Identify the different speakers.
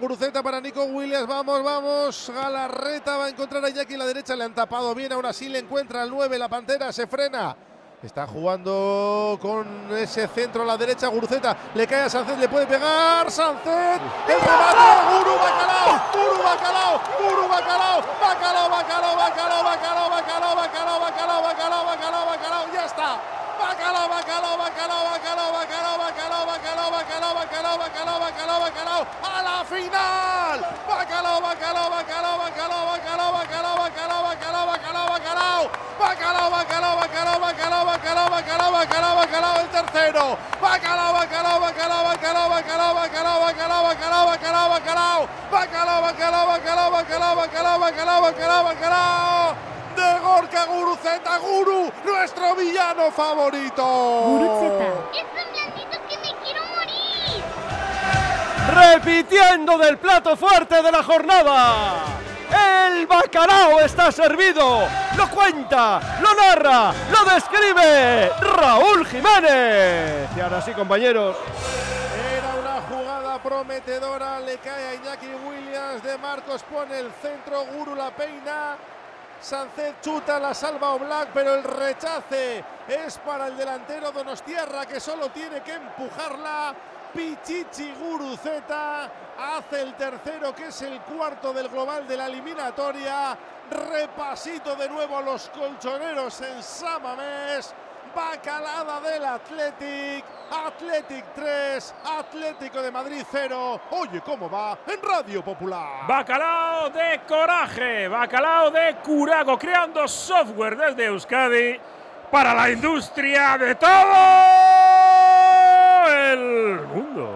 Speaker 1: Guruceta para Nico Williams, vamos, vamos. Galarreta va a encontrar a Iñaki a la derecha, le han tapado bien, ahora sí le encuentra al 9, la Pantera se frena. Está jugando con ese centro a la derecha, Guruceta, le cae a Sánchez, le puede pegar, Sánchez, el remate, final. Bacalao, Bacalao, Bacalao, Bacalao, Bacalao, Bacalao, Bacalao, Bacalao, Bacalao, Bacalao. Bacalao, Bacalao, Bacalao, Bacalao, Bacalao, Bacalao, Bacalao, Bacalao, el tercero. Bacalao, Bacalao, Bacalao, Bacalao, Bacalao, Bacalao, Bacalao, Bacalao, Bacalao, Bacalao. Bacalao, Bacalao, Bacalao, Bacalao, Bacalao, Bacalao, Bacalao, Bacalao de Gorka Guruceta Guru, nuestro villano favorito.
Speaker 2: Guruceta.
Speaker 3: Es
Speaker 4: Repitiendo del plato fuerte de la jornada. El bacalao está servido. Lo cuenta, lo narra, lo describe Raúl Jiménez. Y ahora sí, compañeros.
Speaker 1: Era una jugada prometedora, le cae a Iñaki Williams, de Marcos pone el centro, Guru la peina. Sánchez chuta, la salva Oblak, pero el rechace es para el delantero Donostierra que solo tiene que empujarla. Pichichi Guruceta hace el tercero, que es el cuarto del global de la eliminatoria. Repasito de nuevo a los colchoneros en Samamés. Bacalada del Athletic. Athletic 3, Atlético de Madrid 0. Oye, ¿cómo va? En Radio Popular.
Speaker 5: Bacalao de coraje, bacalao de curago, creando software desde Euskadi para la industria de todo. mundo.